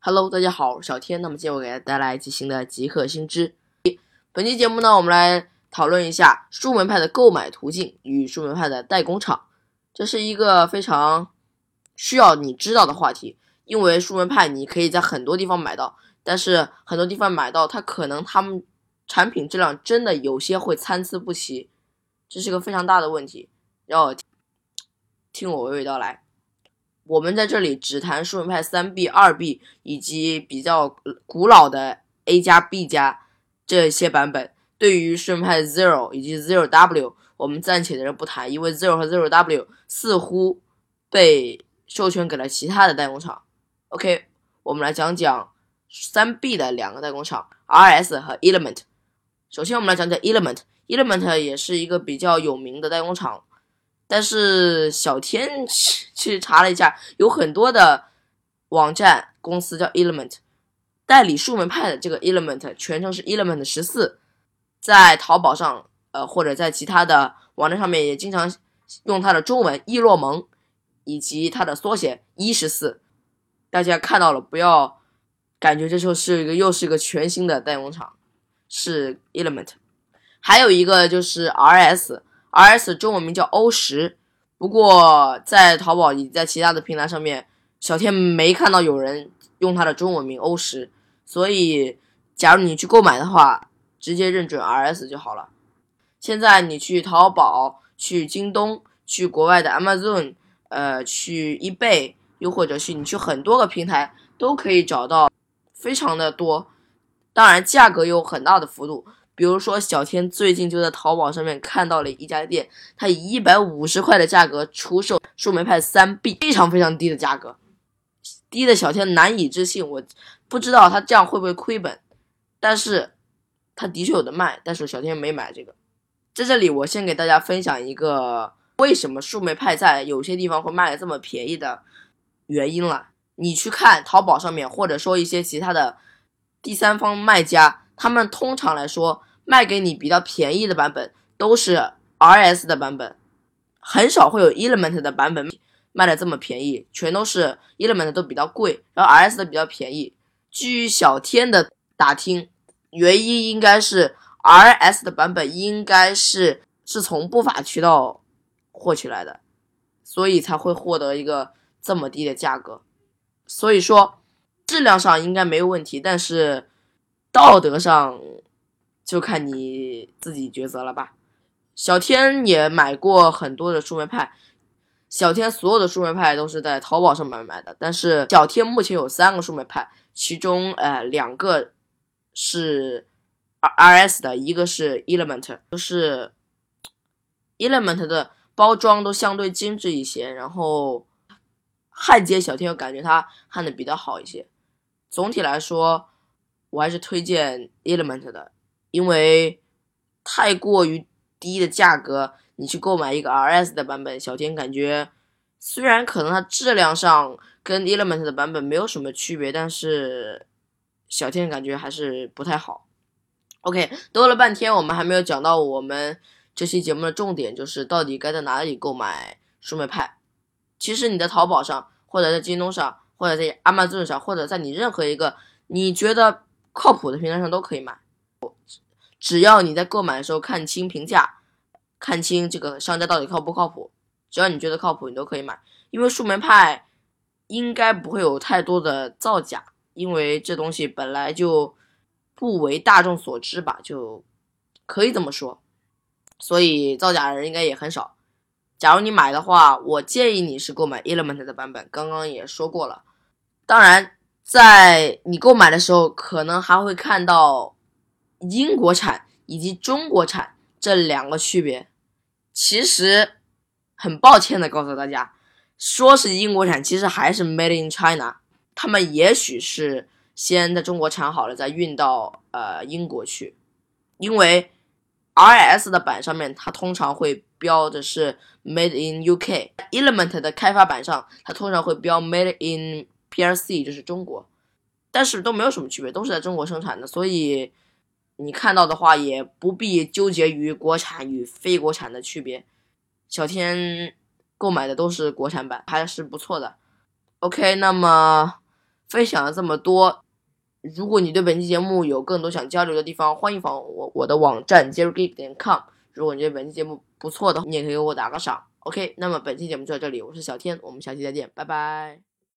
Hello，大家好，我是小天。那么今天我给大家带来一期新的极客新知。本期节目呢，我们来讨论一下树门派的购买途径与树门派的代工厂。这是一个非常需要你知道的话题，因为树门派你可以在很多地方买到，但是很多地方买到它可能他们产品质量真的有些会参差不齐，这是个非常大的问题。要听我娓娓道来。我们在这里只谈顺派三 B、二 B 以及比较古老的 A 加 B 加这些版本。对于顺派 Zero 以及 Zero W，我们暂且的人不谈，因为 Zero 和 Zero W 似乎被授权给了其他的代工厂。OK，我们来讲讲三 B 的两个代工厂 RS 和 Element。首先，我们来讲讲 Element，Element 也是一个比较有名的代工厂。但是小天 去查了一下，有很多的网站公司叫 Element，代理数门派的这个 Element 全称是 Element 十四，在淘宝上呃或者在其他的网站上面也经常用它的中文易洛蒙以及它的缩写一十四，大家看到了不要感觉这就是一个又是一个全新的代工厂，是 Element，还有一个就是 RS。R.S. 中文名叫欧十，不过在淘宝以及在其他的平台上面，小天没看到有人用它的中文名欧十，所以假如你去购买的话，直接认准 R.S. 就好了。现在你去淘宝、去京东、去国外的 Amazon，呃，去 eBay，又或者是你去很多个平台，都可以找到非常的多，当然价格有很大的幅度。比如说，小天最近就在淘宝上面看到了一家店，他以一百五十块的价格出售树莓派三 B，非常非常低的价格，低的小天难以置信。我不知道他这样会不会亏本，但是他的确有的卖，但是小天没买这个。在这里，我先给大家分享一个为什么树莓派在有些地方会卖的这么便宜的原因了。你去看淘宝上面，或者说一些其他的第三方卖家，他们通常来说。卖给你比较便宜的版本都是 RS 的版本，很少会有 Element 的版本卖的这么便宜，全都是 Element 都比较贵，然后 RS 的比较便宜。据小天的打听，原因应该是 RS 的版本应该是是从不法渠道获取来的，所以才会获得一个这么低的价格。所以说质量上应该没有问题，但是道德上。就看你自己抉择了吧。小天也买过很多的树莓派，小天所有的树莓派都是在淘宝上面买的。但是小天目前有三个树莓派，其中呃两个是 R S 的，一个是 Element，就是 Element 的包装都相对精致一些，然后焊接小天又感觉它焊的比较好一些。总体来说，我还是推荐 Element 的。因为太过于低的价格，你去购买一个 RS 的版本，小天感觉虽然可能它质量上跟 Element 的版本没有什么区别，但是小天感觉还是不太好。OK，多了半天，我们还没有讲到我们这期节目的重点，就是到底该在哪里购买树莓派。其实你在淘宝上，或者在京东上，或者在 Amazon 上，或者在你任何一个你觉得靠谱的平台上都可以买。只要你在购买的时候看清评价，看清这个商家到底靠不靠谱，只要你觉得靠谱，你都可以买。因为树莓派应该不会有太多的造假，因为这东西本来就不为大众所知吧，就可以这么说。所以造假人应该也很少。假如你买的话，我建议你是购买 Element 的版本，刚刚也说过了。当然，在你购买的时候，可能还会看到。英国产以及中国产这两个区别，其实很抱歉的告诉大家，说是英国产，其实还是 Made in China。他们也许是先在中国产好了，再运到呃英国去。因为 RS 的板上面，它通常会标的是 Made in UK；Element 的开发板上，它通常会标 Made in PRC，就是中国。但是都没有什么区别，都是在中国生产的，所以。你看到的话，也不必纠结于国产与非国产的区别。小天购买的都是国产版，还是不错的。OK，那么分享了这么多。如果你对本期节目有更多想交流的地方，欢迎访问我我的网站 jerrygeek 点 com。如果你觉得本期节目不错的，你也可以给我打个赏。OK，那么本期节目就到这里，我是小天，我们下期再见，拜拜。